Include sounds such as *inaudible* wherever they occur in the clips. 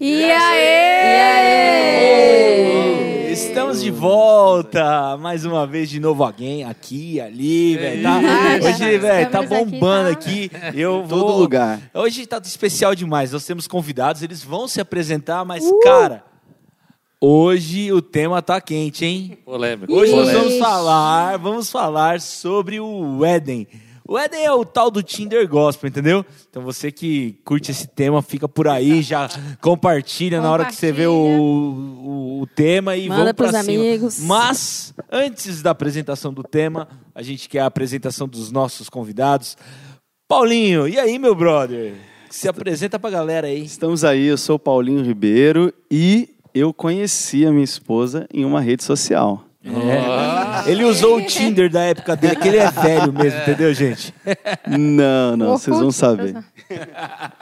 E aí? Estamos de volta mais uma vez de novo alguém aqui, ali, velho. Tá, hoje, velho, tá aqui, bombando tá? aqui. Eu Todo vou- lugar. Hoje tá especial demais. Nós temos convidados, eles vão se apresentar, mas Uh! cara, hoje o tema tá quente, hein? Polêmico. Hoje nós Ixi. vamos falar, vamos falar sobre o Éden. O Éden é o tal do Tinder Gospel, entendeu? Então você que curte esse tema, fica por aí, já *laughs* compartilha na hora que você vê o, o, o tema e Manda vamos pra pros cima. amigos. Mas antes da apresentação do tema, a gente quer a apresentação dos nossos convidados. Paulinho, e aí, meu brother? Se apresenta pra galera aí. Estamos aí, eu sou o Paulinho Ribeiro e eu conheci a minha esposa em uma rede social. É. Ele usou o Tinder da época dele, que ele é velho mesmo, entendeu, gente? Não, não, vocês vão saber.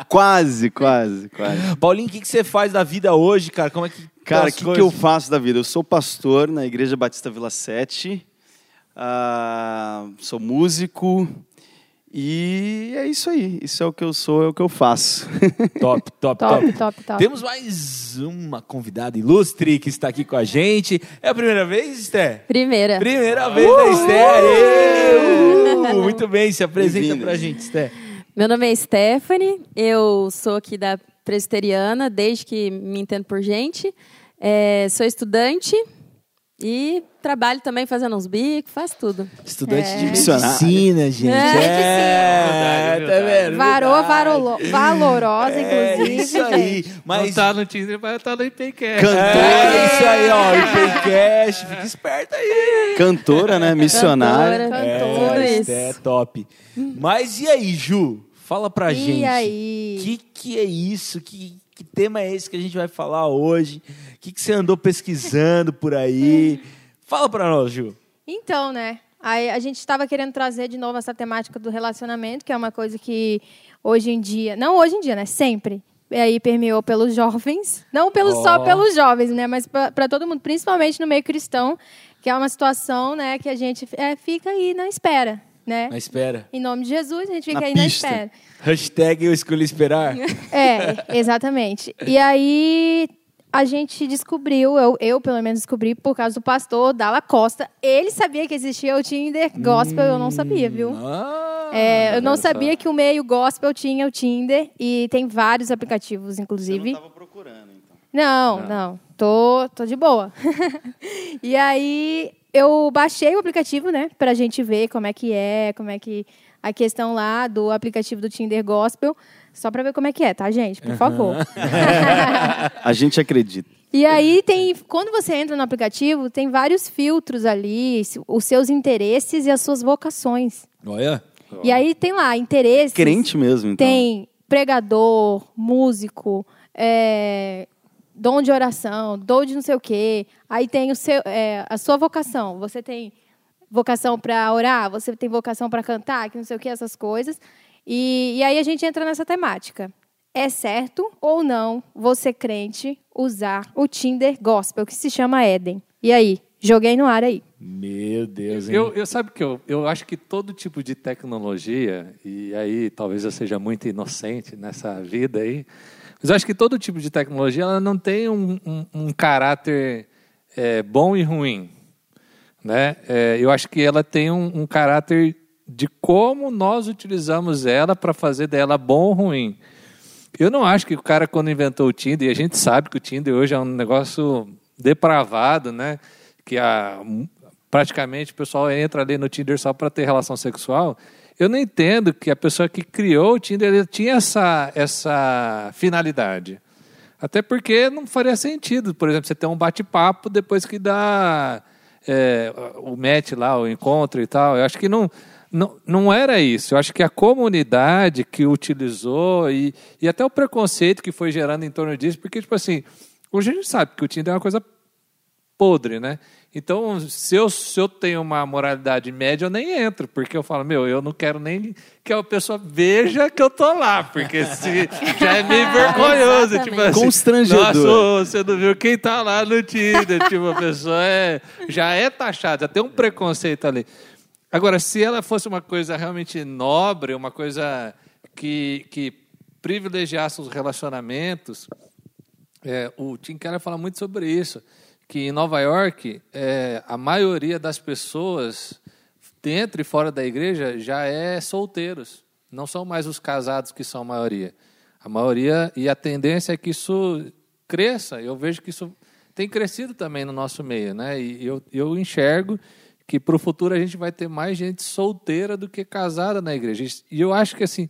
Quase, quase, quase. Paulinho, o que, que você faz da vida hoje, cara? Como é que. Cara, as o que, que eu faço da vida? Eu sou pastor na Igreja Batista Vila 7, ah, sou músico e é isso aí. Isso é o que eu sou, é o que eu faço. *laughs* Top, top, top. Top, top, top. Temos mais uma convidada ilustre que está aqui com a gente. É a primeira vez, Esté? Primeira. Primeira vez da Esté. Aê! Uh! Muito bem, se apresenta Bem-vinda. pra gente, Esté. Meu nome é Stephanie, eu sou aqui da Presbiteriana, desde que me entendo por gente. É, sou estudante e trabalho também fazendo uns bicos, faço tudo. Estudante É. de Missionário. medicina, gente. É, É, tá vendo? Varoa, Verdade. varolo- valorosa, É inclusive. isso aí. gente. Mas Não tá no Tinder, mas tá no IPCast. É isso aí, ó. O Paycast. Fica esperto aí. Cantora, né? Missionária. Cantora. É, Tudo isso. É top. Mas e aí, Ju? Fala pra E gente. aí? Que que é isso? Que, que tema é esse que a gente vai falar hoje? O que, que você andou pesquisando por aí? *laughs* Fala pra nós, Ju. Então, né? Aí a gente estava querendo trazer de novo essa temática do relacionamento, que é uma coisa que hoje em dia, não hoje em dia, né? Sempre. E aí permeou pelos jovens, não pelos, Ó. só pelos jovens, né? Mas para todo mundo, principalmente no meio cristão, que é uma situação, né? Que a gente é, fica aí na espera, né? Mas espera. Em nome de Jesus, a gente fica Na aí pista. na espera. Hashtag eu escolhi esperar. É, exatamente. E aí a gente descobriu, eu, eu pelo menos descobri por causa do pastor Dalla Costa. Ele sabia que existia o Tinder Gospel, eu não sabia, viu? Ah, É, eu não olha só. sabia que o meio gospel tinha o Tinder e tem vários aplicativos, inclusive. tava procurando, então. Não, não, tô, tô de boa. *laughs* e aí eu baixei o aplicativo, né, pra gente ver como é que é, como é que a questão lá do aplicativo do Tinder Gospel, só pra ver como é que é, tá, gente? Por favor. *laughs* A gente acredita. E aí tem, quando você entra no aplicativo, tem vários filtros ali, os seus interesses e as suas vocações. Olha. E aí tem lá interesses. Crente mesmo, então. Tem pregador, músico, é, dom de oração, dom de não sei o quê. Aí tem o seu, é, a sua vocação. Você tem vocação para orar, você tem vocação para cantar, que não sei o quê, essas coisas. E, e aí a gente entra nessa temática. É certo ou não você crente usar o Tinder Gospel, que se chama Éden? E aí? Joguei no ar aí. Meu Deus, hein? Eu, eu sabe que eu, eu acho que todo tipo de tecnologia, e aí talvez eu seja muito inocente nessa vida aí, mas eu acho que todo tipo de tecnologia ela não tem um, um, um caráter é, bom e ruim. Né? É, eu acho que ela tem um, um caráter de como nós utilizamos ela para fazer dela bom ou ruim. Eu não acho que o cara, quando inventou o Tinder, e a gente sabe que o Tinder hoje é um negócio depravado, né? Que a, praticamente o pessoal entra ali no Tinder só para ter relação sexual. Eu não entendo que a pessoa que criou o Tinder tinha essa, essa finalidade. Até porque não faria sentido, por exemplo, você ter um bate-papo depois que dá é, o match lá, o encontro e tal. Eu acho que não, não, não era isso. Eu acho que a comunidade que utilizou e, e até o preconceito que foi gerando em torno disso, porque, tipo assim, hoje a gente sabe que o Tinder é uma coisa podre, né? Então, se eu, se eu tenho uma moralidade média, eu nem entro, porque eu falo, meu, eu não quero nem que a pessoa veja que eu tô lá, porque se, já é meio *laughs* vergonhoso. Tipo assim, Constrangedor. Nossa, ô, você não viu quem tá lá no Tinder, tipo, a pessoa é, já é taxada, já tem um preconceito ali. Agora, se ela fosse uma coisa realmente nobre, uma coisa que, que privilegiasse os relacionamentos, é, o Tim Keller fala muito sobre isso, que em Nova York, é, a maioria das pessoas, dentro e fora da igreja, já é solteiros. Não são mais os casados que são a maioria. A maioria, e a tendência é que isso cresça. Eu vejo que isso tem crescido também no nosso meio, né? E eu, eu enxergo que para o futuro a gente vai ter mais gente solteira do que casada na igreja. E eu acho que assim,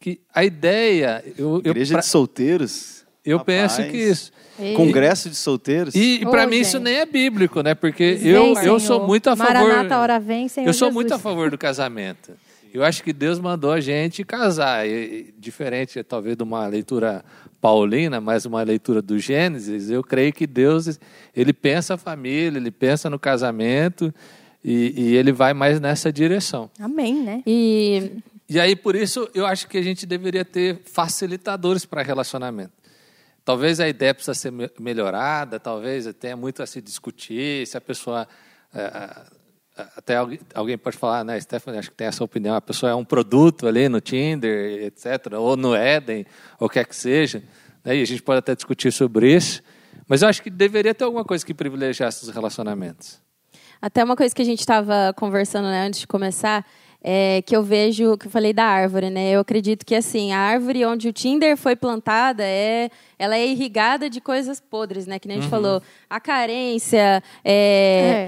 que a ideia. Eu, Igreja eu, pra, de solteiros? Eu Rapaz. penso que isso. Ei. Congresso de solteiros? E, Ô, para mim isso gente. nem é bíblico, né? Porque Vem, eu, eu sou muito a favor. Maranata, a hora vem, Senhor Eu sou Jesus. muito a favor do *laughs* casamento. Eu acho que Deus mandou a gente casar. E- e, diferente, talvez, de uma leitura paulina, mas uma leitura do Gênesis, eu creio que Deus ele pensa a família, ele pensa no casamento e, e ele vai mais nessa direção. Amém, né? E E aí, por isso, eu acho que a gente deveria ter facilitadores para relacionamento. Talvez a ideia precisa ser me- melhorada, talvez tenha muito a se discutir, se a pessoa... é, é, até alguém, pode falar, né, Stephanie, acho que tem essa opinião, a pessoa é um produto ali no Tinder, etc., ou no Eden, ou quer que seja, né, e a gente pode até discutir sobre isso, mas eu acho que deveria ter alguma coisa que privilegiasse os relacionamentos. Até uma coisa que a gente estava conversando né, antes de começar, é que eu vejo, que eu falei da árvore, né? Eu acredito que assim, a árvore onde o Tinder foi plantada é, ela é irrigada de coisas podres, né? Que nem a gente falou, a carência, é,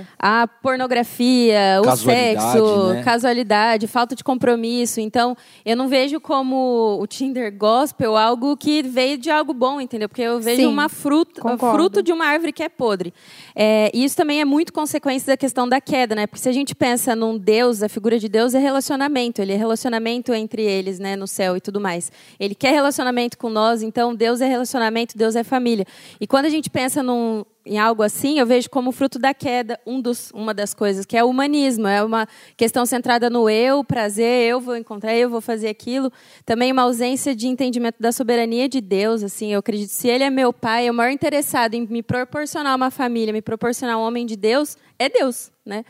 É. a pornografia, o sexo, né? casualidade, falta de compromisso. Então, eu não vejo como o Tinder gospel algo que veio de algo bom, entendeu? Porque eu vejo Sim, uma fruta, concordo. fruto de uma árvore que é podre. É, e isso também é muito consequência da questão da queda, né? Porque se a gente pensa num Deus, a figura de Deus é relacionamento. Ele é relacionamento entre eles, né? No céu e tudo mais. Ele quer relacionamento com nós, então Deus é relacionamento, Deus é família. E quando a gente pensa num, em algo assim, eu vejo como fruto da queda um dos, uma das coisas, que é o humanismo. É uma questão centrada no eu, prazer, eu vou encontrar, eu vou fazer aquilo. Também uma ausência de entendimento da soberania de Deus. Assim, eu acredito, se Ele é meu pai, é o maior interessado em me proporcionar uma família, me proporcionar um homem de Deus, é Deus, né?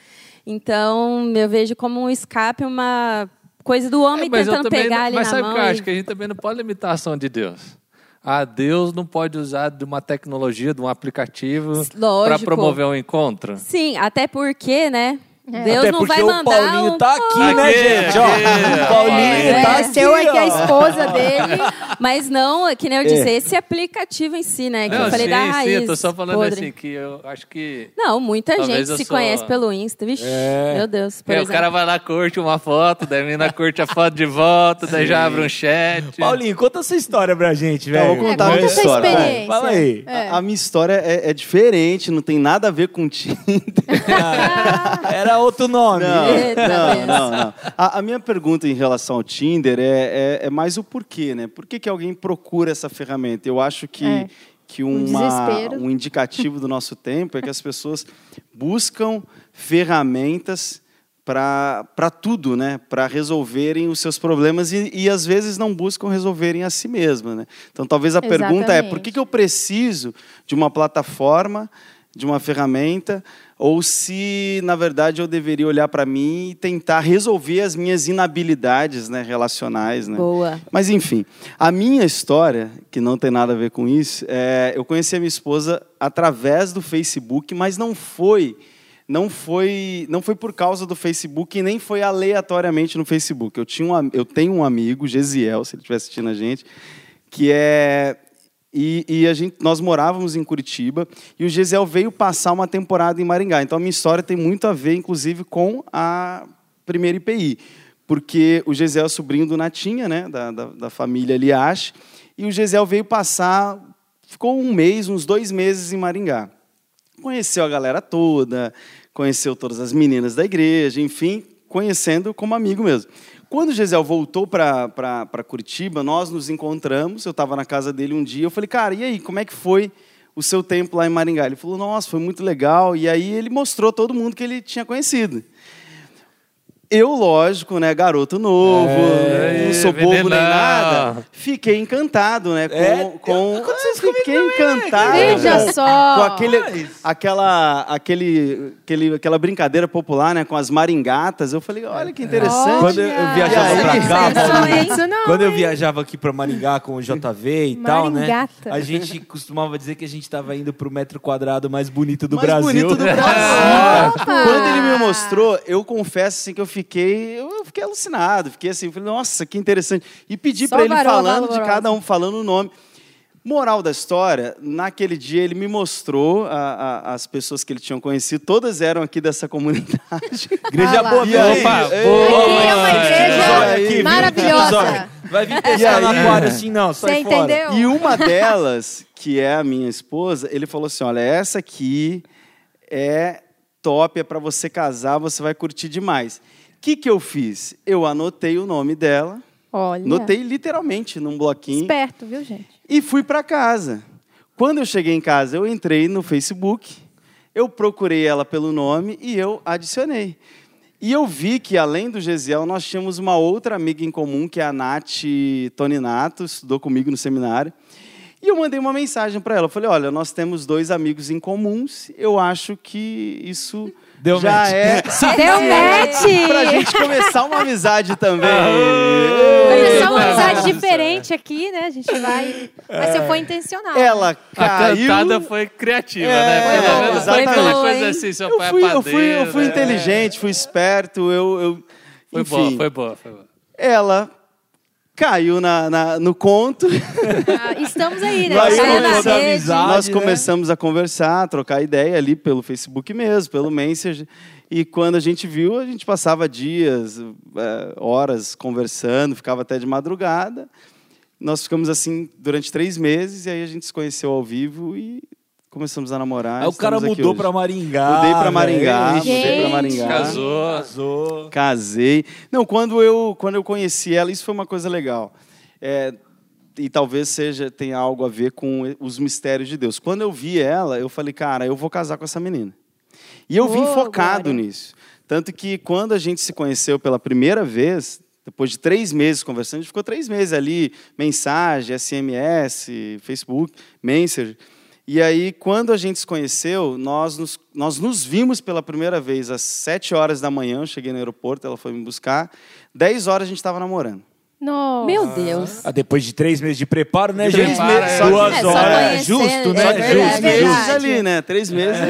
Então, eu vejo como um escape, uma coisa do homem É, mas tentando pegar não- ali Mas na sabe o mão. que eu e- acho? Que a gente também não pode limitar a ação de Deus. Ah, Deus não pode usar de uma tecnologia, de um aplicativo para promover um encontro. Sim, até porque, né? É. Deus Até não porque vai o mandar Paulinho um... tá aqui, né, Aqui, gente? Ó, aqui, o Paulinho É, tá É, aqui, seu aqui, a ó. esposa dele. *laughs* Mas não, que nem eu disse, É. esse aplicativo em si, né? Que não, eu falei sim, da sim, raiz. eu tô só falando podre. assim, que eu acho que... Não, muita Talvez gente eu se sou- conhece pelo Insta. Vixe, É. meu Deus. Por É, o cara vai lá, curte uma foto, daí a menina curte a foto de volta, daí já abre um chat. Paulinho, conta essa história pra gente, Então, velho. vou É, contar a conta minha a sua história. vai. Fala aí. É. A, a minha história é, é diferente, não tem nada a ver com Tinder. *laughs* Era outro nome. Não, Eita, não, não, não. A, a minha pergunta em relação ao Tinder é, é, é mais o porquê, né? Por que, que alguém procura essa ferramenta? Eu acho que, É. que Um uma, desespero. um indicativo do nosso tempo é que as pessoas buscam ferramentas para tudo, né? Para resolverem os seus problemas e, e às vezes não buscam resolverem a si mesmas, né? Então talvez a pergunta é por que, Exatamente. que eu preciso de uma plataforma, de uma ferramenta, ou se na verdade eu deveria olhar para mim e tentar resolver as minhas inabilidades, né, relacionais, né? Boa. Mas enfim, a minha história, que não tem nada a ver com isso, é, eu conheci a minha esposa através do Facebook, mas não foi, não foi, não foi por causa do Facebook e nem foi aleatoriamente no Facebook. Eu tinha um, eu tenho um amigo, Gesiel, se ele estiver assistindo a gente, que é e, e a gente, nós morávamos em Curitiba e o Gesiel veio passar uma temporada em Maringá. Então a minha história tem muito a ver, inclusive, com a primeira IPI. Porque o Gesiel é sobrinho do Natinha, né, da, da, da família Liache, e o Gesiel veio passar, ficou um mês, uns dois meses em Maringá. Conheceu a galera toda, conheceu todas as meninas da igreja, enfim, conhecendo como amigo mesmo. Quando Gisel voltou para Curitiba, nós nos encontramos, eu estava na casa dele um dia, eu falei, cara, e aí, como é que foi o seu tempo lá em Maringá? Ele falou, nossa, foi muito legal, e aí ele mostrou todo mundo que ele tinha conhecido. Eu, lógico, né, garoto novo, É, não sou bobo nem nada, fiquei encantado, né, com... É, com fiquei encantado. Veja com- só. Com aquele, aquela, aquele, aquele, aquela brincadeira popular, né? Com as maringatas. Eu falei, olha que interessante. Quando eu, eu viajava aí? pra cá, Paulinho, não, quando eu viajava aqui pra Maringá com o JV e tal, né? Maringata. A gente costumava dizer que a gente tava indo pro metro quadrado mais bonito do mais Brasil. bonito do *laughs* Brasil. Quando ele me mostrou, eu confesso assim, que eu fiquei, eu fiquei alucinado. Fiquei assim, falei, nossa, que interessante. E pedi Só para ele falando de cada um, falando o nome. Moral da história, naquele dia ele me mostrou a- a- as pessoas que ele tinha conhecido, todas eram aqui dessa comunidade. *laughs* Igreja Ah boa, E aí? Opa, Ei, boa, Aqui é uma igreja viu? maravilhosa. Vai vir *laughs* pescar aí? aquário assim, não, sai Você fora. entendeu? E uma delas, que é a minha esposa, ele falou assim: olha, essa aqui é top, é para você casar, você vai curtir demais. O que, que eu fiz? Eu anotei o nome dela, Olha. anotei literalmente num bloquinho Esperto, viu, gente? e fui para casa. Quando eu cheguei em casa, eu entrei no Facebook, eu procurei ela pelo nome e eu adicionei. E eu vi que, além do Gesiel, nós tínhamos uma outra amiga em comum, que é a Nath Toninato, estudou comigo no seminário. E eu mandei uma mensagem para ela. Eu falei: olha, nós temos dois amigos em comuns, eu acho que isso Deu já match. é. *laughs* Deu match! Pra gente começar uma amizade também. Começar uma amizade diferente aqui, né? A gente vai. Mas você foi intencional. Ela A caiu. cantada foi criativa, É, né? Pelo menos exatamente. aquela Foi coisa assim, seu Eu pai é fui, eu fui, eu padeiro, fui né? inteligente, fui esperto, eu, eu Foi enfim, boa, foi boa, foi boa. ela caiu na, na- no conto. Ah, estamos aí, né? *laughs* Na vou dar rede. amizade. Nós né? começamos a conversar, a trocar ideia ali pelo Facebook mesmo, pelo Messenger. E quando a gente viu, a gente passava dias, eh, horas conversando, ficava até de madrugada. Nós ficamos assim durante três meses e aí a gente se conheceu ao vivo e começamos a namorar. Aí o cara mudou pra Maringá. Mudei pra Maringá, velho. mudei pra Gente. Maringá. Casou. Casou. Casei. Não, quando eu, quando eu conheci ela, isso foi uma coisa legal. É, e talvez seja tenha algo a ver com os mistérios de Deus. Quando eu vi ela, eu falei, cara, eu vou casar com essa menina. E eu vim Oh, focado glória. nisso. Tanto que quando a gente se conheceu pela primeira vez, depois de três meses conversando, a gente ficou três meses ali, mensagem, SMS, Facebook, Messenger. E aí, quando a gente se conheceu, nós nos, nós nos vimos pela primeira vez às sete horas da manhã. Eu cheguei no aeroporto, ela foi me buscar. Dez horas a gente estava namorando. Nossa. Meu Deus. Ah, depois de três meses de preparo, né, De gente? três meses, Duas só- É, horas. conhecer, justo, né? é Só verdade, três é meses ali, né? Três meses.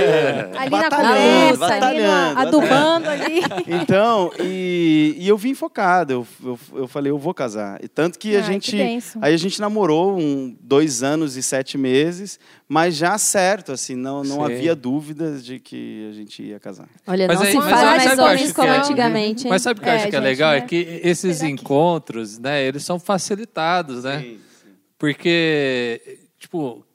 Ali na batalhando, conversa, ali adubando ali. *laughs* Então, e, e eu vim focado. Eu, eu, eu falei, eu vou casar. E tanto que a Ai, gente. que aí a gente namorou um, dois anos e sete meses, mas já certo, assim, não, não Sim. havia dúvidas de que a gente ia casar. Olha, Mas não aí- se mas fala mais eu homens como é- antigamente, hein? Mas sabe o que eu É, acho que é legal? né? É que esses encontros, né, eles são facilitados, né? Porque, tipo,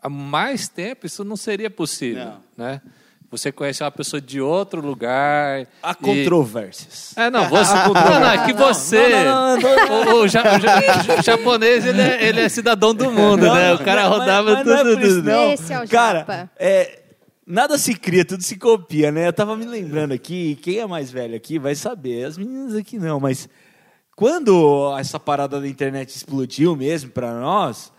há mais tempo isso não seria possível, né? Você conhecer uma pessoa de outro lugar. Há e- controvérsias. É, não, você. *laughs* não, não, é que você. Não, não, não, O, o ja- o ja- o japonês, ele é, ele é cidadão do mundo, né? O cara Mas- rodava mas não é tudo. isso, não. Esse é o Cara, japa. é, nada se cria, tudo se copia, né? Eu tava me lembrando aqui, quem é mais velho aqui vai saber, as meninas aqui não, mas quando essa parada da internet explodiu mesmo pra nós,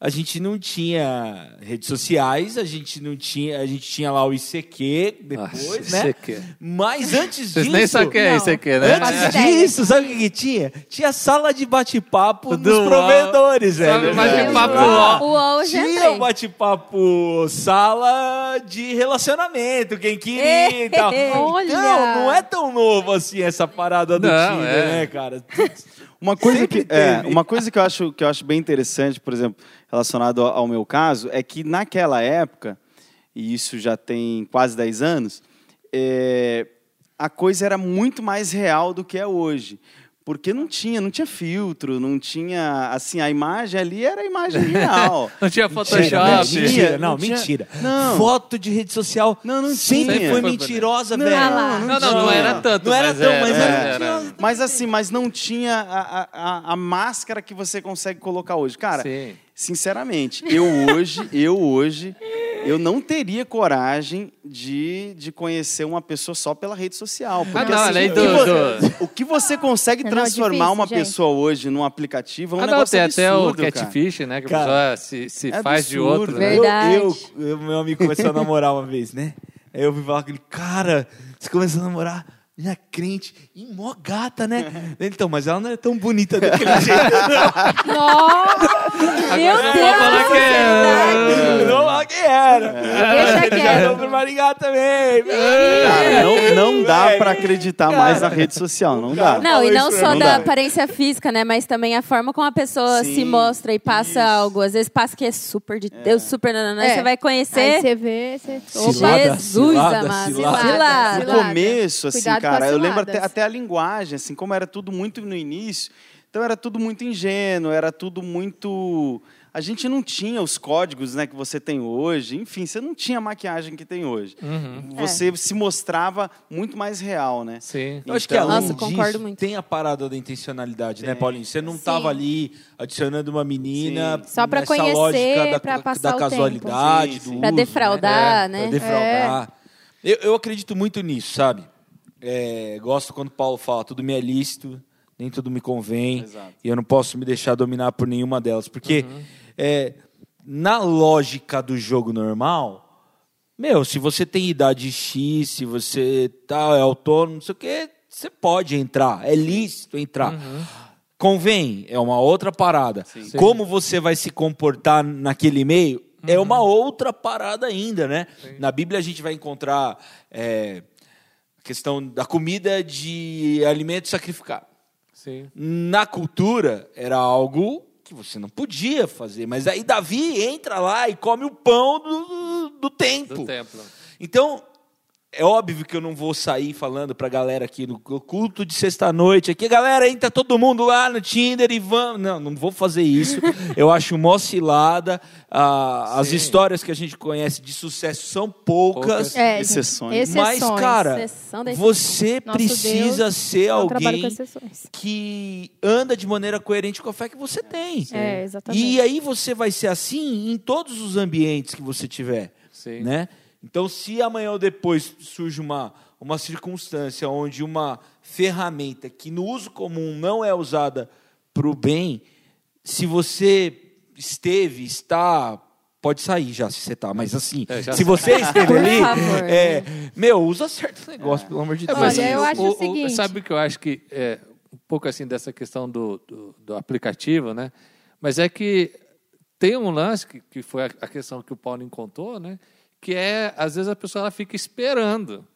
a gente não tinha redes sociais, a gente não tinha, a gente tinha lá o ICQ depois, Nossa, né? ICQ. Mas antes Vocês disso, nem sabem o que é aqui, né? Antes ideia. disso, sabe o que, que tinha? Tinha sala de bate-papo Do dos provedores, Sabe, velho. bate-papo UOL Tinha o bate-papo sala de relacionamento, quem queria e tal. Olha! Não, não é tão novo assim essa parada do Não, Tinder, é. né, cara? Uma coisa, Sempre que, é, uma coisa que, eu acho, que eu acho bem interessante, por exemplo, relacionado ao, ao meu caso, é que naquela época, e isso já tem quase 10 anos, é, a coisa era muito mais real do que é hoje. Porque não tinha, não tinha filtro, não tinha. Assim, a imagem ali era a imagem *laughs* real. Não tinha Mentira, Photoshop. velho, mentira, não, Não tinha- mentira. Não. Foto de rede social Não, não sempre tinha. foi Foi mentirosa, Não, velho. Não, não, não tinha. era tanto. Não era mas tão, mas era, era- era. Mas assim, mas não tinha a, a, a- a máscara que você consegue colocar hoje. Cara, Sim. Sinceramente, eu hoje, eu hoje eu não teria coragem de, de conhecer uma pessoa só pela rede social. Porque, não, assim, além o, que vo- do- o que você consegue é transformar difícil, uma gente. pessoa hoje num aplicativo é um Ah, não, negócio tem até o absurdo, cara. catfish, né? Que a Cara, pessoa se, se é faz de absurdo, outro. né? Né? Verdade. Eu, eu, eu- meu amigo começou a namorar uma vez, né? Aí eu vi falar com ele, cara, você começou a namorar minha crente, e mó gata, né? *laughs* Então, mas ela não é tão bonita daquele *laughs* jeito. Nossa! Meu Agora Deus! eu vou falar que é- não fala quem era. Deixa já pro Maringá também. Cara, não, não dá Velho. pra acreditar mais na rede social, não dá. Não, e não só mim. da Não dá. aparência física, né? Mas também a forma como a pessoa Sim, se mostra e passa isso. algo. Às vezes passa que é super de Deus, super nananã. É. Você vai Aí conhecer. você vê, você... Cilada, Jesus cilada, amado. cilada. Cilada. No começo, assim, Cuidado com cara, eu lembro até, até a linguagem, assim, como era tudo muito no início, então era tudo muito ingênuo, era tudo muito. A gente não tinha os códigos né, que você tem hoje, enfim, você não tinha a maquiagem que tem hoje. Uhum. Você se mostrava muito mais real, né? Sim. Eu acho que Então- além Nossa, concordo muito. tem a parada da intencionalidade, né, Tem. Paulinho? Você não Sim. estava ali adicionando uma menina Sim. Só pra nessa conhecer, lógica da, pra passar da o tempo. casualidade, Sim, do sim. Pra uso, defraudar, né? né? Pra defraudar. Eu, eu acredito muito nisso, sabe? É, gosto quando o Paulo fala, tudo me é lícito, nem tudo me convém, Exato. e eu não posso me deixar dominar por nenhuma delas. Porque é, na lógica do jogo normal, meu, se você tem idade X, se você tá, é autônomo, não sei o quê, você pode entrar, é lícito entrar. Convém, é uma outra parada. Sim. Como você vai se comportar naquele meio é uma outra parada ainda, né? Na Bíblia a gente vai encontrar é, questão da comida de alimento sacrificado. Sim. Na cultura era algo que você não podia fazer, mas aí Davi entra lá e come o pão do, do templo. Do templo. Então, é óbvio que eu não vou sair falando pra galera aqui no culto de sexta-noite aqui, galera, entra todo mundo lá no Tinder e vamos. Não, não vou fazer isso. Eu acho mó cilada. Ah, as histórias que a gente conhece de sucesso são poucas. Poucas. É, Exceções. Mas, cara, você Nosso precisa Deus ser alguém que anda de maneira coerente com a fé que você tem. É, exatamente. E aí você vai ser assim em todos os ambientes que você tiver, Sim. né? Então, se amanhã ou depois surge uma, uma circunstância onde uma ferramenta que no uso comum não é usada para o bem, se você esteve, está, pode sair já se você está, mas assim, É, se você esteve ali, é, meu, usa certo negócio, pelo amor de É, Deus. mas Olha, eu o- acho o, o seguinte- Sabe o que eu acho que é um pouco assim dessa questão do, do, do aplicativo, né? Mas é que tem um lance que, que foi a, a questão que o Paulinho contou, né? Que é às vezes a pessoa ela fica esperando.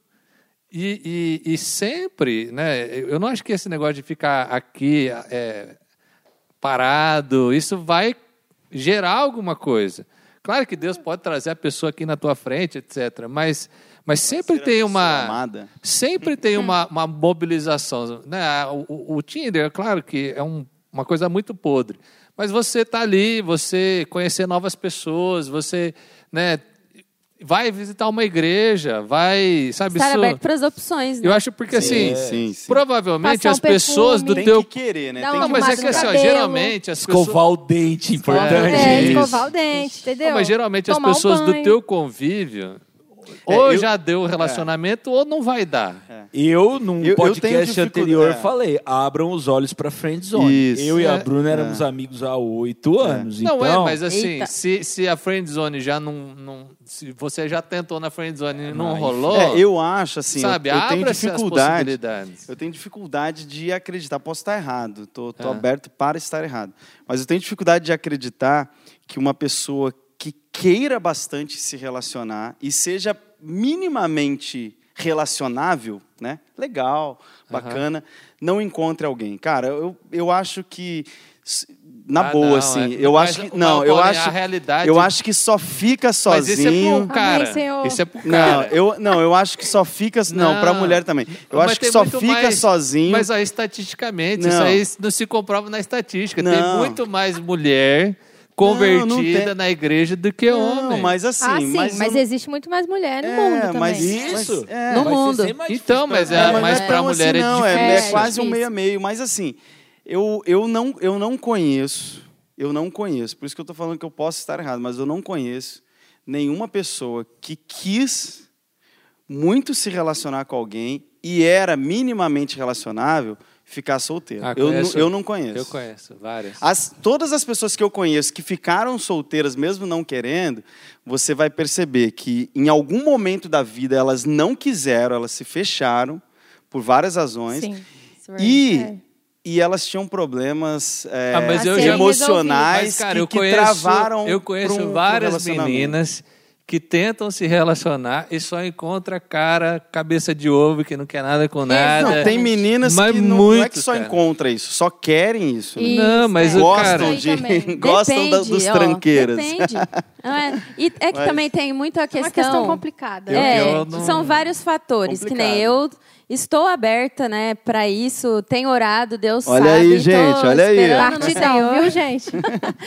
E, e, e sempre, né? Eu não acho que esse negócio de ficar aqui é, parado, isso vai gerar alguma coisa. Claro que Deus pode trazer a pessoa aqui na tua frente, etc. Mas, mas sempre tem uma amada. sempre tem uma, uma mobilização. Né? O, o- o Tinder, é claro que é um- uma coisa muito podre. Mas você está ali, você conhecer novas pessoas, você né, vai visitar uma igreja, vai, sabe, Estar isso. aberto para as opções, né? Eu acho porque assim, sim, sim. provavelmente Passar um as pessoas do perfume. Tem teu. que querer, né? Dá Tem uma Não, que mas é que no assim, ó, cabelo. geralmente as pessoas. Escovar o dente, importante. É, isso. escovar o dente, entendeu? Não, mas geralmente Tomar um as pessoas do banho. teu convívio ou eu- já deu o relacionamento ou não vai dar. Eu, num Eu- eu tenho podcast dificuldade- anterior, é. falei: abram os olhos para friendzone. Isso. Eu e a É. Bruna éramos amigos há oito anos. Não então, é, mas assim, Eita. se, se a friendzone já não, não. Se você já tentou na friendzone e não Mas- rolou, É, eu acho assim, eu- sabe, eu, tenho abra-se as dificuldade. possibilidades. Eu tenho dificuldade de acreditar. Posso estar errado, tô, tô É. aberto para estar errado. Mas eu tenho dificuldade de acreditar que uma pessoa que queira bastante se relacionar e seja minimamente relacionável, né? Legal, bacana, não encontre alguém. Cara, eu, eu acho que na Ah, boa, não, assim, é- eu mas acho que não, eu a acho, realidade- eu acho que só fica Mas sozinho. isso é pro cara. Amém. Isso é pro Não, cara. eu, não, eu acho que só fica. Não, Não. pra mulher também. Eu Mas acho que só fica mais- sozinho. Mas aí, estatisticamente, Não. isso aí não se comprova na estatística. Tem Não. muito mais mulher não convertida tem. na igreja do que não, homem. mas assim. ah, sim, mas, mas, eu- existe muito mais mulher no É, mundo também. mas- Isso. Mas- é, No mundo. Então, mas é, mulher. mas mas não pra tão mulher assim, é não, é, é quase um meio a meio. Mas assim, eu, eu, não, eu não conheço, eu não conheço, por isso que eu tô falando que eu posso estar errado, mas eu não conheço nenhuma pessoa que quis muito se relacionar com alguém e era minimamente relacionável ficar solteiro. Ah, eu, conheço. eu não conheço. Eu conheço, várias. As- todas as pessoas que eu conheço que ficaram solteiras, mesmo não querendo, você vai perceber que em algum momento da vida elas não quiseram, elas se fecharam por várias razões. Sim. E, É. e elas tinham problemas é, Ah, mas eu A já- serem emocionais Mas, cara, que, eu que conheço, travaram eu conheço um- um várias meninas que tentam se relacionar e só encontra cara, cabeça de ovo, que não quer nada com nada. Não, tem meninas Mas que não, não é muito, que só cara. encontra isso, só querem isso. né? Não, mas Isso, o é. Gostam de gostam da- dos ó, tranqueiras. Depende. *laughs* Não é? E é que Mas- também tem muita É questão. uma questão complicada. Eu- É, eu não- são vários fatores. Que Complicado. nem eu estou aberta, né, para isso. Tenho orado, Deus Olha sabe. aí, tô gente, olha aí, Partidão, viu, *laughs* gente?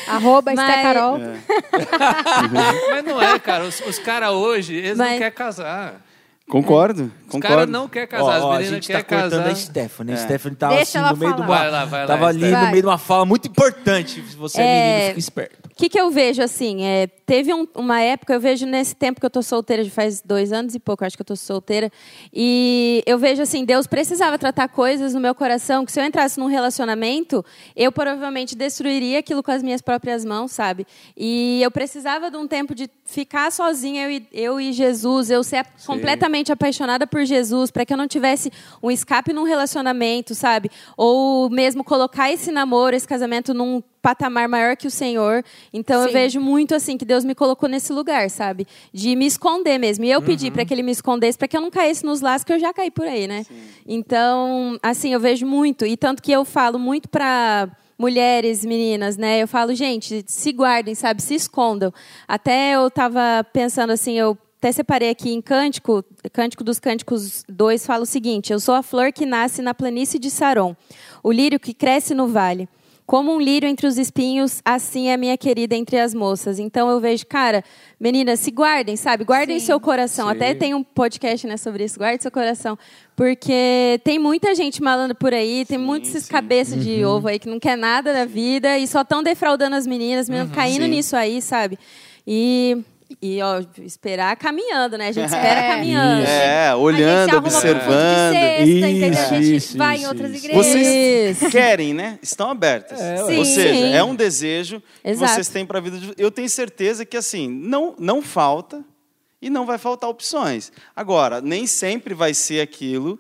Arroba Mas- Esté Carol. *laughs* Mas não é, cara. Os, os caras hoje, eles Mas- não querem casar. Concordo, Os concordo. caras não querem casar, Ó, ó, as meninas tá querem cortando casar. a Stephanie. É. A Stephanie tava Deixa assim no meio de falar. uma... Vai lá, vai lá, tava ali Stephanie. no Vai. meio de uma fala muito importante. Se você é, É, menino, fica esperto. O que, que eu vejo assim? É, teve um- uma época, eu vejo nesse tempo que eu tô solteira, já faz dois anos e pouco, acho que eu tô solteira. E eu vejo assim, Deus precisava tratar coisas no meu coração que se eu entrasse num relacionamento, eu provavelmente destruiria aquilo com as minhas próprias mãos, sabe? E eu precisava de um tempo de ficar sozinha, eu e, eu e Jesus, eu ser completamente apaixonada por Jesus, para que eu não tivesse um escape num relacionamento, sabe? Ou mesmo colocar esse namoro, esse casamento num patamar maior que o Senhor. Então eu Sim. vejo muito assim que Deus me colocou nesse lugar, sabe? De me esconder mesmo. E eu pedi para que ele me escondesse para que eu não caísse nos laços que eu já caí por aí, né? Então, assim, eu vejo muito e tanto que eu falo muito para mulheres, meninas, né? Eu falo, gente, se guardem, sabe? Se escondam. Até eu tava pensando assim, eu até separei aqui em Cântico, Cântico dos Cânticos 2, fala o seguinte: Eu sou a flor que nasce na planície de Saron, o lírio que cresce no vale. Como um lírio entre os espinhos, assim é a minha querida entre as moças. Então eu vejo, cara, meninas, se guardem, sabe? Guardem Sim. seu coração. Até tem um podcast né, sobre isso, guarde seu coração. Porque tem muita gente malandra por aí, tem muitas cabeças de Uhum. ovo aí que não quer nada da vida e só estão defraudando as meninas, as meninas caindo Sim. nisso aí, sabe? E, e ó, esperar caminhando, né? A gente espera É. caminhando. É, olhando, observando. Entendeu? Isso, A gente isso, vai isso, em outras isso. igrejas. Vocês Isso. querem, né? Estão abertas. Sim. Ou seja, Sim. é um desejo que Exato. vocês têm para a vida. De... Eu tenho certeza que assim não não falta e não vai faltar opções. Agora, nem sempre vai ser aquilo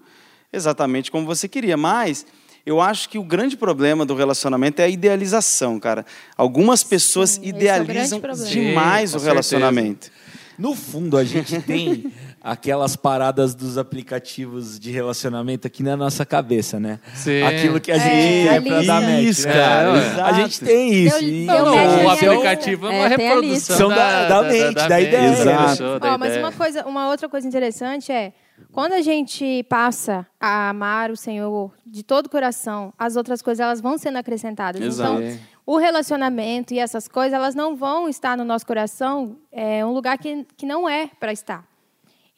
exatamente como você queria, mas eu acho que o grande problema do relacionamento é a idealização, cara. Algumas pessoas Sim, esse é o idealizam demais Sim, o relacionamento. No fundo, a gente tem *laughs* aquelas paradas dos aplicativos de relacionamento aqui na nossa cabeça, né? Sim. Aquilo que a É, gente quer pra ali. dar match, Isso, né? cara, A exato. gente tem isso. Deu- e- deu Não, o aplicativo é uma É, a reprodução da, Da- da mente, da ideia. Exato. pessoa, da mas ideia. uma coisa, uma outra coisa interessante é quando a gente passa a amar o Senhor de todo o coração, as outras coisas elas vão sendo acrescentadas. Exato. Então, o relacionamento e essas coisas elas não vão estar no nosso coração é um lugar que, que não é para estar.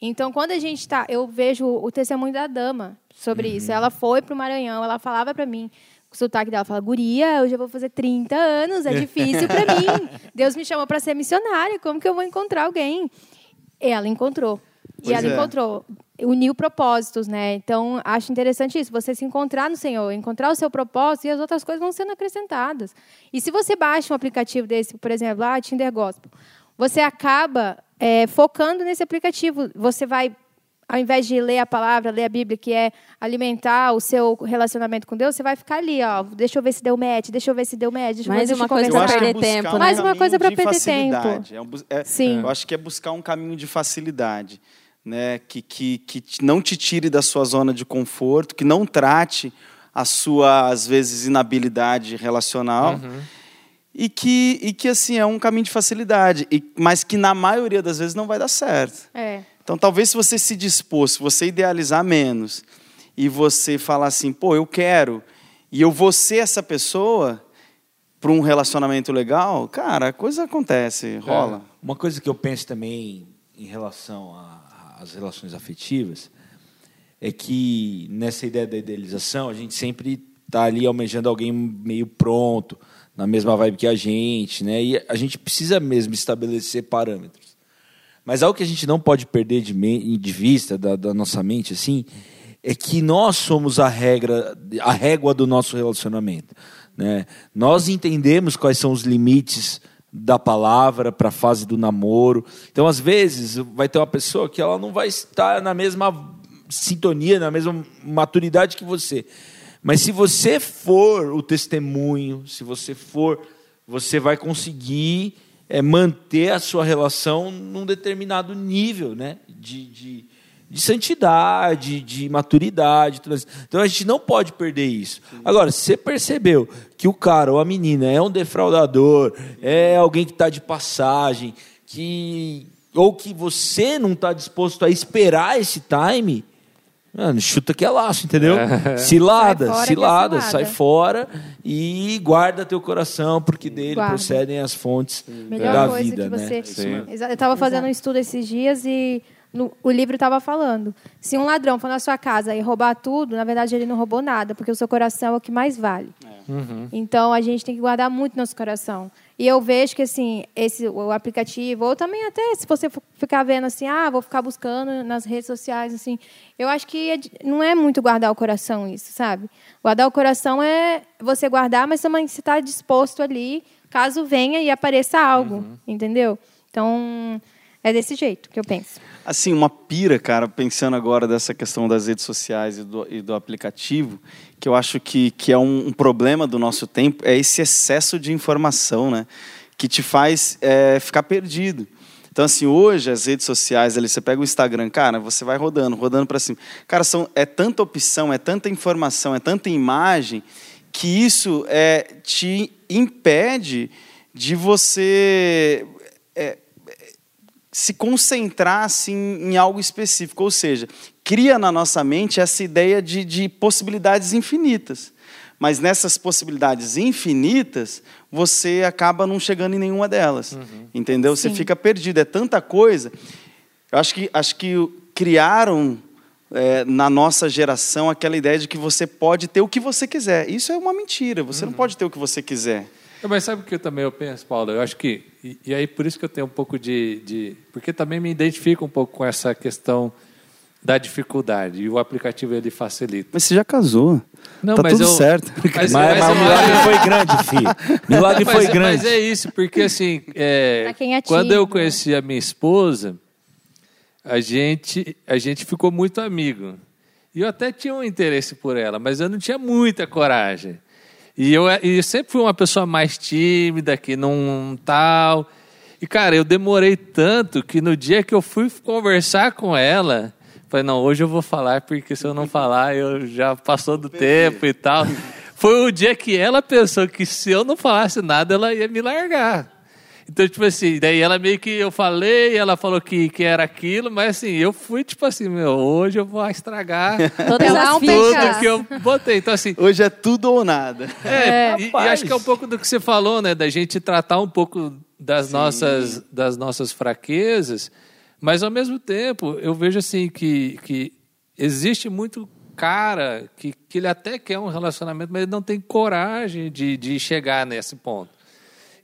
Então, quando a gente está, eu vejo o testemunho da dama sobre isso. Ela foi para o Maranhão, ela falava para mim, o sotaque dela, fala, guria, eu já vou fazer 30 anos, é difícil para *laughs* mim. Deus me chamou para ser missionária, como que eu vou encontrar alguém? E ela encontrou. e Pois ela é. encontrou, uniu propósitos, né? Então, acho interessante isso, você se encontrar no Senhor, encontrar o seu propósito e as outras coisas vão sendo acrescentadas. E se você baixa um aplicativo desse, por exemplo, ah, Tinder Gospel, você acaba é, focando nesse aplicativo. Você vai, ao invés de ler a palavra, ler a Bíblia, que é alimentar o seu relacionamento com Deus, você vai ficar ali, ó. Deixa eu ver se deu match, deixa eu ver se deu match, deixa eu ver Mais se uma coisa é perder tempo, um? Mais uma coisa de perder tempo. É um é- Sim. Eu acho que é buscar um caminho de facilidade, né? que, que, que não te tire da sua zona de conforto, que não trate a sua, às vezes, inabilidade relacional. Uhum. E que, e que, assim, é um caminho de facilidade, e, mas que, na maioria das vezes, não vai dar certo. É. Então, talvez se você se dispor, se você idealizar menos e você falar assim, pô, eu quero e eu vou ser essa pessoa para um relacionamento legal, cara, a coisa acontece, rola. Uma coisa que eu penso também em relação às relações afetivas é que nessa ideia da idealização a gente sempre está ali almejando alguém meio pronto, na mesma vibe que a gente, né? E a gente precisa mesmo estabelecer parâmetros. Mas algo que a gente não pode perder de, de vista da, da nossa mente, assim, é que nós somos a regra, a régua do nosso relacionamento. Né? Nós entendemos quais são os limites da palavra para a fase do namoro. Então, às vezes, vai ter uma pessoa que ela não vai estar na mesma sintonia, na mesma maturidade que você. Mas se você for o testemunho, se você for, você vai conseguir é, manter a sua relação num determinado nível né? de, de, de santidade, de maturidade. Então a gente não pode perder isso. Agora, se você percebeu que o cara ou a menina é um defraudador, é alguém que está de passagem, que ou que você não está disposto a esperar esse time, mano, chuta que é laço, entendeu? Cilada, Sai fora é cilada, cilada. sai fora e guarda teu coração, porque dele Guarda. procedem as fontes Melhor da coisa vida, que né? você. Sim. Exa- Eu estava fazendo um estudo esses dias e no- o livro estava falando. Se um ladrão for na sua casa e roubar tudo, na verdade ele não roubou nada, porque o seu coração é o que mais vale. Então a gente tem que guardar muito nosso coração. E eu vejo que assim, esse o aplicativo, ou também até se você ficar vendo assim, ah, vou ficar buscando nas redes sociais assim, eu acho que é não é muito guardar o coração isso, sabe? Guardar o coração é você guardar, mas também você está disposto ali, caso venha e apareça algo, entendeu? Então é desse jeito que eu penso. Assim, uma pira, cara, pensando agora dessa questão das redes sociais e do, e do aplicativo, que eu acho que, que é um, um problema do nosso tempo, é esse excesso de informação, né? Que te faz é, ficar perdido. Então, assim, hoje as redes sociais, ali, você pega o Instagram, cara, você vai rodando, rodando para cima. Cara, são, é tanta opção, é tanta informação, é tanta imagem, que isso é, te impede de você se concentrar assim, em algo específico. Ou seja, cria na nossa mente essa ideia de, de possibilidades infinitas. Mas nessas possibilidades infinitas, você acaba não chegando em nenhuma delas. Entendeu? Você Sim. fica perdido. É tanta coisa. Eu acho que, acho que criaram é, na nossa geração aquela ideia de que você pode ter o que você quiser. Isso é uma mentira. Você não pode ter o que você quiser. É, Mas sabe o que eu também eu penso, Paulo? Eu acho que. E, e aí por isso que eu tenho um pouco de, de. Porque também me identifico um pouco com essa questão da dificuldade. E o aplicativo ele facilita. Mas você já casou. Não, tá mas tudo eu- certo. *laughs* Mas, Mas, mas eu o milagre acho- foi grande, filho. Milagre mas, foi grande. mas é isso, porque assim, é, é quando eu tímido, conheci a minha esposa, a gente, a gente ficou muito amigo. E eu até tinha um interesse por ela, mas eu não tinha muita coragem. E eu, e eu sempre fui uma pessoa mais tímida, que não tal. E, cara, eu demorei tanto que no dia que eu fui conversar com ela, falei, não, hoje eu vou falar, porque se eu não falar, eu já passou do tempo e tal. Foi o dia que ela pensou que se eu não falasse nada, ela ia me largar. Então, tipo assim, daí ela meio que eu falei, ela falou que, que era aquilo, mas assim, eu fui tipo assim, meu, hoje eu vou estragar *laughs* Todas Pelar as fichas. pecado. tudo que eu botei. Então, assim, Hoje é tudo ou nada. é, e- e, rapaz. acho que é um pouco do que você falou, né? Da gente tratar um pouco das, nossas, das nossas fraquezas, mas ao mesmo tempo eu vejo assim que, que existe muito cara que, que ele até quer um relacionamento, mas ele não tem coragem de, de chegar nesse ponto.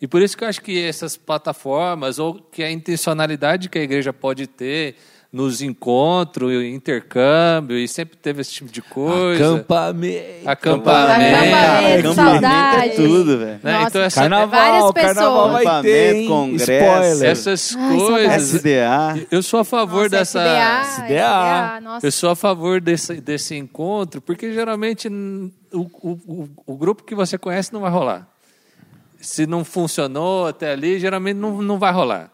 E por isso que eu acho que essas plataformas, ou que a intencionalidade que a igreja pode ter nos encontros, intercâmbio, e sempre teve esse tipo de coisa. Acampamento. Acampamento. Acampamento, é saudade. tudo, velho. Né? Então, essa, Carnaval, Várias carnaval pessoas. vai ter, hein? Acampamento, congresso. Spoiler. essas Ai, coisas. SDA. Eu sou a favor Nossa, dessa. SDA, SDA. SDA, nossa. Eu sou a favor desse, desse encontro, porque geralmente o, o, o, o grupo que você conhece não vai rolar. Se não funcionou até ali, geralmente não, não vai rolar.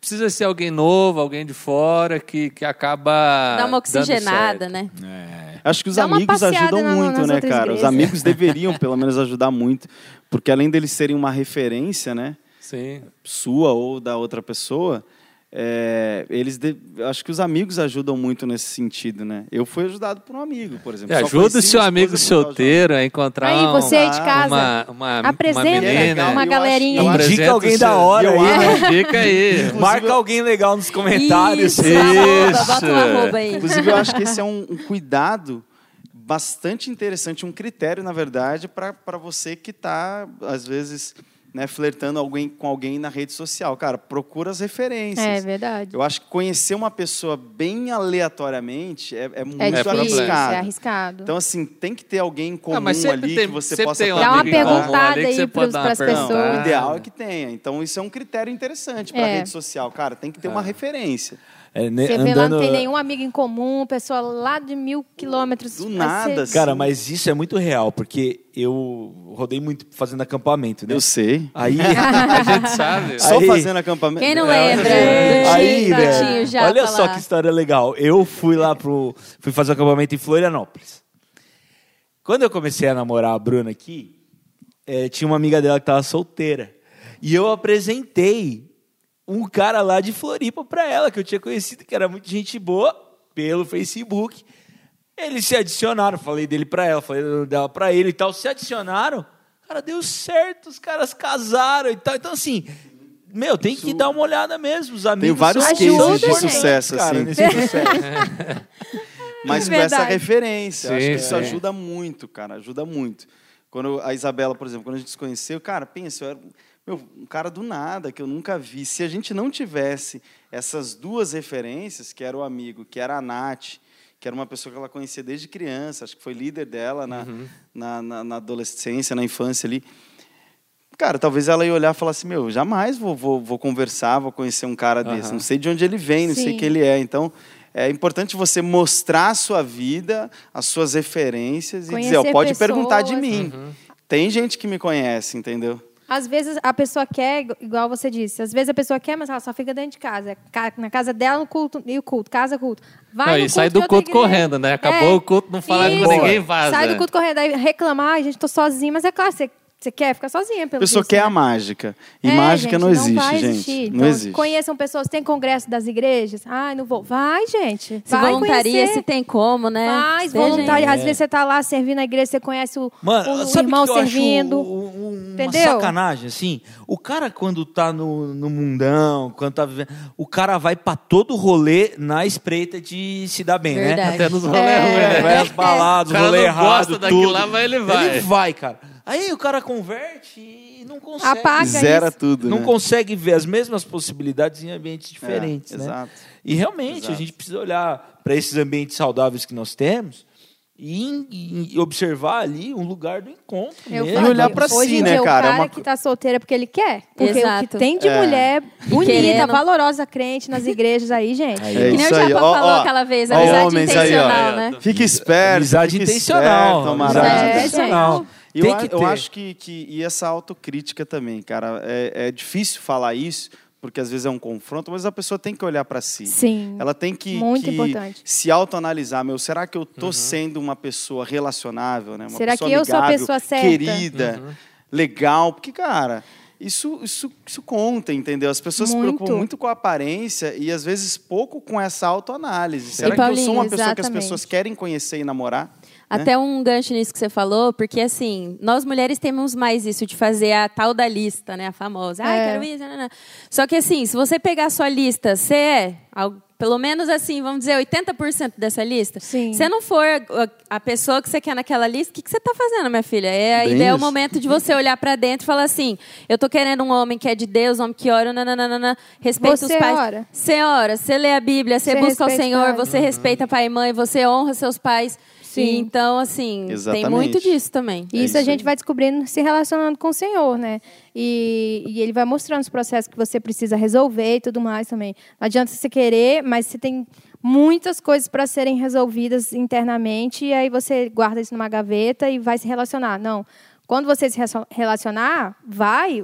Precisa ser alguém novo, alguém de fora, que, que acaba. Dá uma dando oxigenada, certo. né? Acho que os Dá amigos ajudam na- muito, né, cara? Os igrejas. amigos *laughs* deveriam, pelo menos, ajudar muito. Porque além deles serem uma referência, né? Sim. Sua ou da outra pessoa, é, eles de- acho que os amigos ajudam muito nesse sentido, né? Eu fui ajudado por um amigo, por exemplo. É, ajuda o seu amigo solteiro a encontrar Aí, um- você aí de casa, uma, uma, apresenta uma menina. uma Eu galerinha. acho-. Indica Apresenta alguém da hora eu aí, né? Indica aí. Marca alguém legal nos comentários. Isso, arroba, bota um arroba aí. Inclusive, eu acho que esse é um, um cuidado bastante interessante, um critério, na verdade, para você que está, às vezes, né, flertando alguém, com alguém na rede social. Cara, procura as referências. É verdade. Eu acho que conhecer uma pessoa bem aleatoriamente é, é muito É difícil, arriscado. é arriscado. Então, assim, tem que ter alguém em comum sempre ali tem- que você possa tem um Dá uma perguntada aí uma pras pessoas. Não, o ideal é que tenha. Então, isso é um critério interessante para a É. rede social. Cara, tem que ter uma referência. É, né, Você vê lá, não andando- tem nenhum amigo em comum, pessoa lá de mil quilômetros. Do nada, ser-. Cara, mas isso é muito real, porque eu rodei muito fazendo acampamento, né? Eu sei. Aí, *laughs* A gente sabe. Só Aí- fazendo acampamento. Quem não É, lembra? aí, do Tinho, velho, já olha pra só lá. que história legal. Eu fui lá pro. Fui fazer acampamento em Florianópolis. Quando eu comecei a namorar a Bruna aqui, eh, tinha uma amiga dela que estava solteira. E eu apresentei um cara lá de Floripa para ela, que eu tinha conhecido, que era muito gente boa, pelo Facebook. Eles se adicionaram, falei dele para ela, falei dela para ele e tal. Se adicionaram, cara, deu certo, os caras casaram e tal. Então, assim, meu, tem que dar uma olhada mesmo. Os amigos vários são cases de sucesso, cara, assim. nesse processo. *laughs* Mas É com essa referência. Sim, acho que isso ajuda muito, cara. Ajuda muito. Quando a Isabela, por exemplo, quando a gente se conheceu, cara, pensa, eu era meu, um cara do nada, que eu nunca vi. Se a gente não tivesse essas duas referências, que era o amigo, que era a Nath, que era uma pessoa que ela conhecia desde criança, acho que foi líder dela na, Uhum. na, na, na adolescência, na infância ali. Cara, talvez ela ia olhar e falar assim, meu, jamais vou, vou, vou conversar, vou conhecer um cara desse. Aham. Não sei de onde ele vem, não sei Sim. quem ele é. Então, é importante você mostrar a sua vida, as suas referências e dizer, Conhecer pode perguntar de pessoas. mim. Tem gente que me conhece, entendeu? Às vezes a pessoa quer, igual você disse, às vezes a pessoa quer, mas ela só fica dentro de casa. Ca- Na casa dela, no culto, e o culto, casa, culto. Vai e culto sai do culto correndo, né? Acabou É. o culto, não fala com ninguém, vaza. Sai do culto correndo, aí reclamar, ai, gente, tô sozinha, mas é claro, você, você quer ficar sozinha, A pelo pessoa visto, quer né? a mágica. E É, mágica gente, não existe, vai gente. existir. Não Então, existe. Conheçam pessoas, tem congresso das igrejas? Ai, não vou. Vai, gente. Se vai voluntaria, conhecer. se tem como, né? Voluntário. em- Às vezes você tá lá servindo a igreja, você conhece o, Mano, o sabe irmão que eu servindo. acho um- um- uma Entendeu? sacanagem, assim? O cara, quando tá no, no mundão, quando tá vivendo, o cara vai pra todo rolê na espreita de se dar bem, né? Verdade. Até nos rolê É. ruim, né? Vai às baladas, O rolê não errado, gosta daquilo tudo. lá, mas ele vai. Ele vai, cara. Aí o cara converte e não consegue. Apaga Zera isso. tudo, Não né? consegue ver as mesmas possibilidades em ambientes É, diferentes, né? Exato. E realmente Exato. a gente precisa olhar para esses ambientes saudáveis que nós temos e, e- e observar ali um lugar do encontro Eu mesmo. falo, olhar Hoje si, em né, dia, cara? É O cara uma que tá solteiro é porque ele quer. Porque o Exato. que tem de É. mulher bonita, querendo. valorosa, crente nas igrejas aí, gente. Aí, É Que nem isso o aí. Japão Ó, falou ó, aquela vez, ó, amizade aí, ó. intencional, né? Fique esperto. Amizade fique intencional. esperto, amizade. É, intencional. E Tem eu, que a- eu ter. acho que, que. E essa autocrítica também, cara. É, é difícil falar isso, porque às vezes é um confronto, mas a pessoa tem que olhar para si. Sim. Ela tem que, Muito que importante. se autoanalisar. Meu, será que eu tô sendo uma pessoa relacionável, né? Uma Será pessoa que eu sou a amigável, pessoa certa? Querida, legal. Porque, cara, isso, isso, isso conta, entendeu? As pessoas se Muito. preocupam muito com a aparência e às vezes pouco com essa autoanálise. Será E, que eu sou uma pessoa que as exatamente. pessoas querem conhecer e namorar? Até um gancho nisso que você falou, porque assim, nós mulheres temos mais isso de fazer a tal da lista, né? A famosa. Ah, É. quero isso. Não, não. Só que assim, se você pegar a sua lista, você é, pelo menos assim, vamos dizer, 80% dessa lista. Sim. Se não for a, pessoa que você quer naquela lista, o que, que você está fazendo, minha filha? É, Bem é o momento de você olhar para dentro e falar assim: eu tô querendo um homem que é de Deus, um homem que ora, nananana, respeita Você os pais. ora. Você ora, você lê a Bíblia, você Você busca o Senhor, pais. você respeita pai e mãe, você honra seus pais. Sim. E então, assim, tem Exatamente. muito disso também. E isso, É a isso gente aí. vai descobrindo se relacionando com o Senhor, né? E, e ele vai mostrando os processos que você precisa resolver e tudo mais também. Não adianta você querer, mas você tem muitas coisas para serem resolvidas internamente e aí você guarda isso numa gaveta e vai se relacionar. Não. Quando você se relacion- relacionar, vai,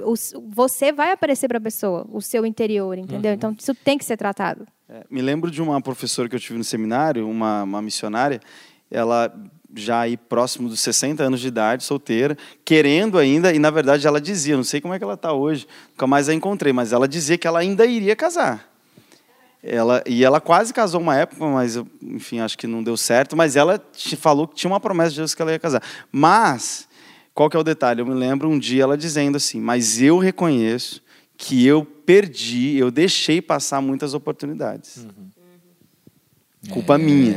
você vai aparecer para a pessoa, o seu interior, entendeu? Uhum. Então isso tem que ser tratado. É, me lembro de uma professora que eu tive no seminário, uma, uma missionária, ela já aí próximo dos 60 anos de idade, solteira, querendo ainda, e na verdade ela dizia, não sei como é que ela está hoje, nunca mais a encontrei, mas ela dizia que ela ainda iria casar. Ela, e ela quase casou uma época, mas enfim, acho que não deu certo, mas ela te falou que tinha uma promessa de Deus que ela ia casar. Mas, qual que é o detalhe? Eu me lembro um dia ela dizendo assim, mas eu reconheço que eu perdi, eu deixei passar muitas oportunidades. Culpa minha.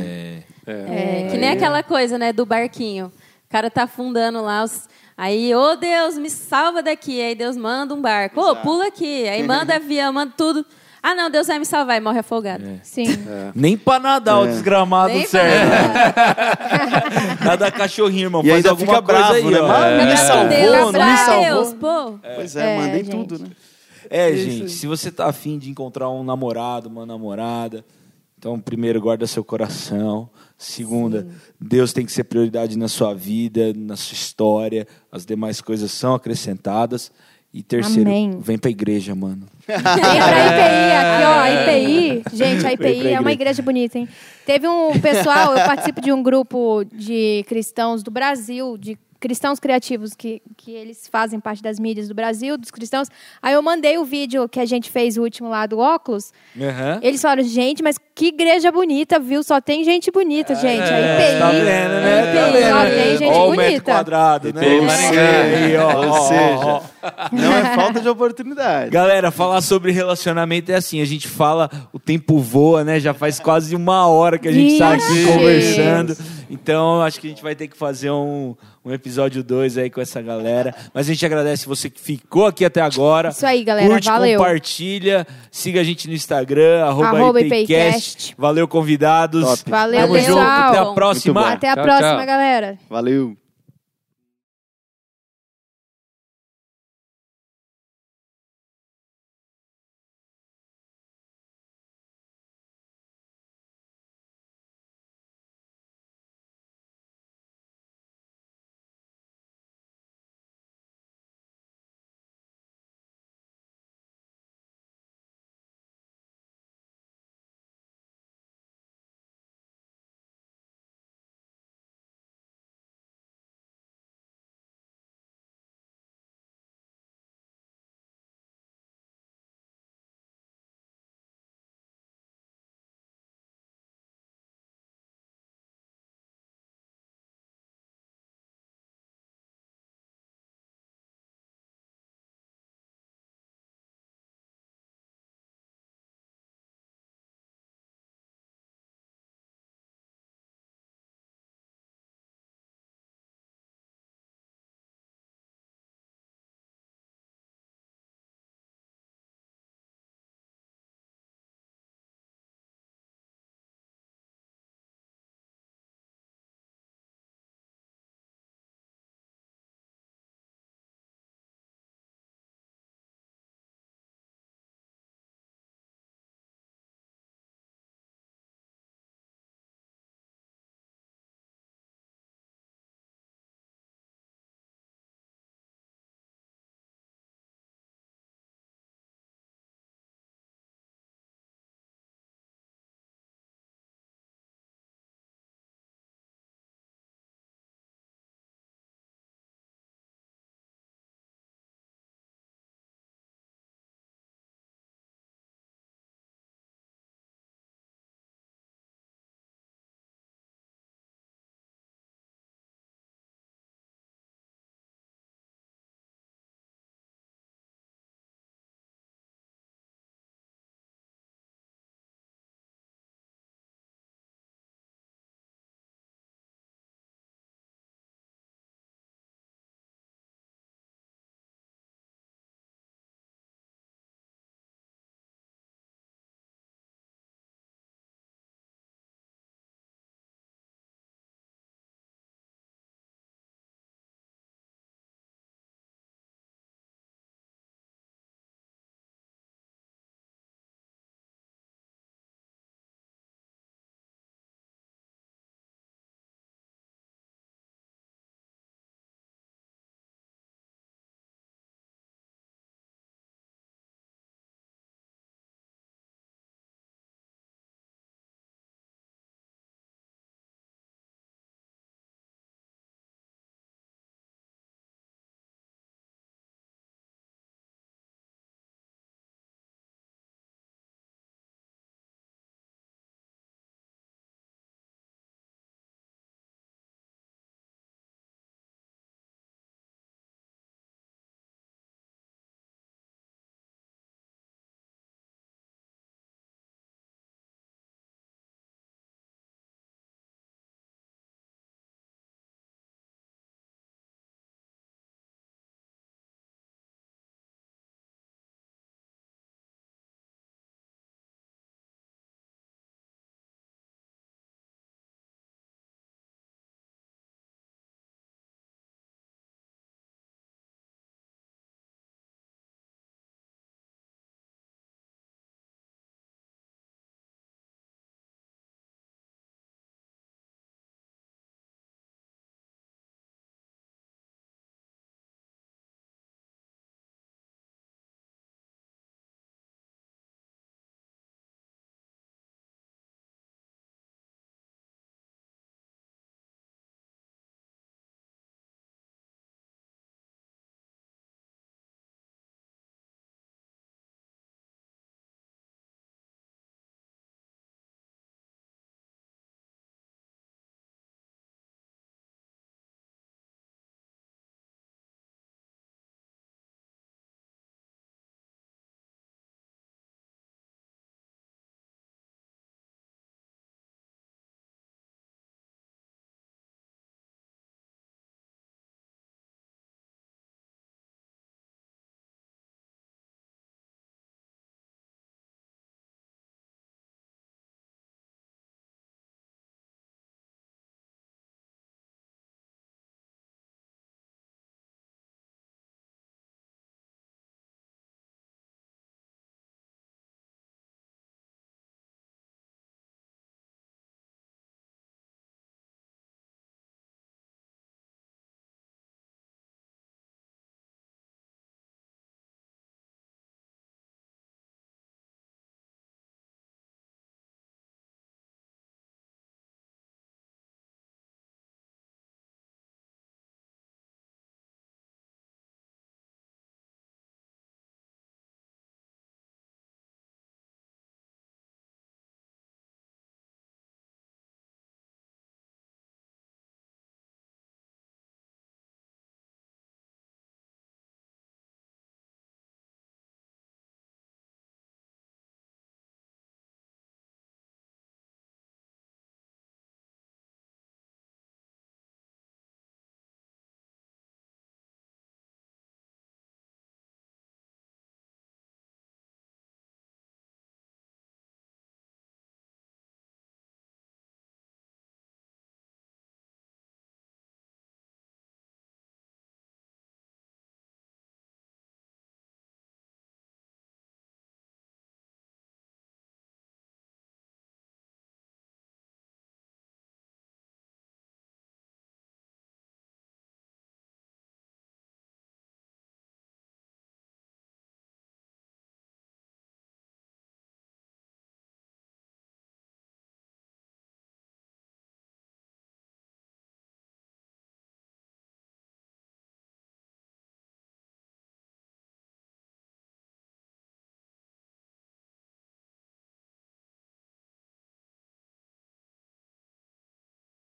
É. É, que nem aquela coisa, né, do barquinho. O cara tá afundando lá, os- Aí, ô Deus, me salva daqui. Aí Deus manda um barco. Ô, pula aqui. Aí manda avião, manda tudo. Ah, não, Deus vai me salvar e morre afogado. Sim. Nem pra nadar o É. desgramado Nem pra serve. nadar. *laughs* Nada cachorrinho, irmão. E Faz ainda alguma fica coisa bravo, aí, né? Mas É. me salvou, Deus, não me salvou. Deus, pô. Pois é, É, mandem gente. tudo, né? É, Isso. gente, se você tá afim de encontrar um namorado, uma namorada, então, primeiro, guarda seu coração. Segunda, Deus tem que ser prioridade na sua vida, na sua história. As demais coisas são acrescentadas. E terceiro, Amém. vem pra igreja, mano. *laughs* Vem pra IPI, aqui, ó, a IPI. *laughs* Gente, a IPI é uma igreja bonita, hein? Teve um pessoal, eu participo de um grupo de cristãos do Brasil, de cristãos criativos, que, que eles fazem parte das mídias do Brasil, dos cristãos. Aí eu mandei o vídeo que a gente fez, o último lá do óculos. Aham. Eles falaram, gente, mas que igreja bonita, viu? Só tem gente bonita, gente. A IPI. Tá vendo, né? A Tá IPI, só tem vendo? gente Ó o metro bonita. quadrado, né? IPI aí, ó, Ou seja, não é falta de oportunidade. Galera, falar sobre relacionamento é assim, a gente fala, o tempo voa, né? Já faz quase uma hora que a gente está aqui conversando. Então, acho que a gente vai ter que fazer um, um episódio 2 aí com essa galera. Mas a gente agradece você que ficou aqui até agora. Isso aí, galera. Curte, Valeu. compartilha, siga a gente no Instagram, arroba, Arroba IPCast. Valeu, convidados. Top. Valeu, Tamo pessoal. junto, até a próxima. Até a Tchau, próxima, tchau. galera. Valeu.